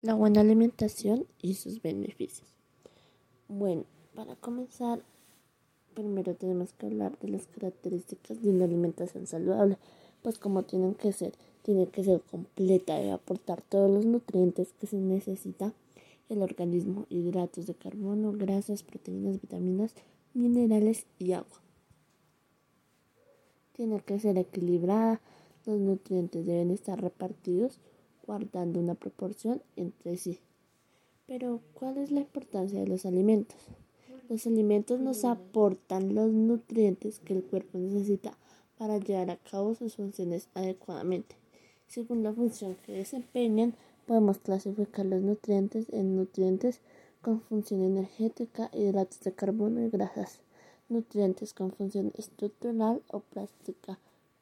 La buena alimentación y sus beneficios. Bueno, para comenzar, primero tenemos que hablar de las características de una alimentación saludable, pues como tienen que ser, tiene que ser completa y aportar todos los nutrientes que se necesita el organismo, hidratos de carbono, grasas, proteínas, vitaminas, minerales y agua. Tiene que ser equilibrada, los nutrientes deben estar repartidos guardando una proporción entre sí. Pero, ¿cuál es la importancia de los alimentos? Los alimentos nos aportan los nutrientes que el cuerpo necesita para llevar a cabo sus funciones adecuadamente. Según la función que desempeñan, podemos clasificar los nutrientes en nutrientes con función energética, hidratos de carbono y grasas, nutrientes con función estructural o plástica,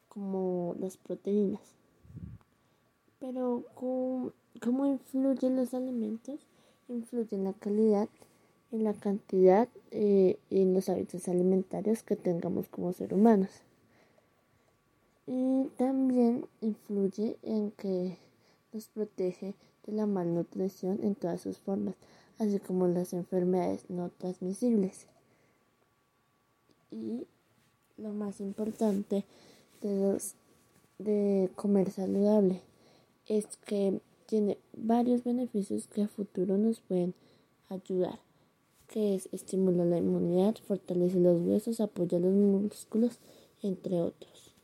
como las proteínas. Pero, ¿cómo, influyen los alimentos? Influyen la calidad, en la cantidad eh, y en los hábitos alimentarios que tengamos como seres humanos. Y también influye en que nos protege de la malnutrición en todas sus formas, así como las enfermedades no transmisibles. Y lo más importante de, los, de comer saludable es que tiene varios beneficios que a futuro nos pueden ayudar, que es estimular la inmunidad, fortalece los huesos, apoya los músculos, entre otros.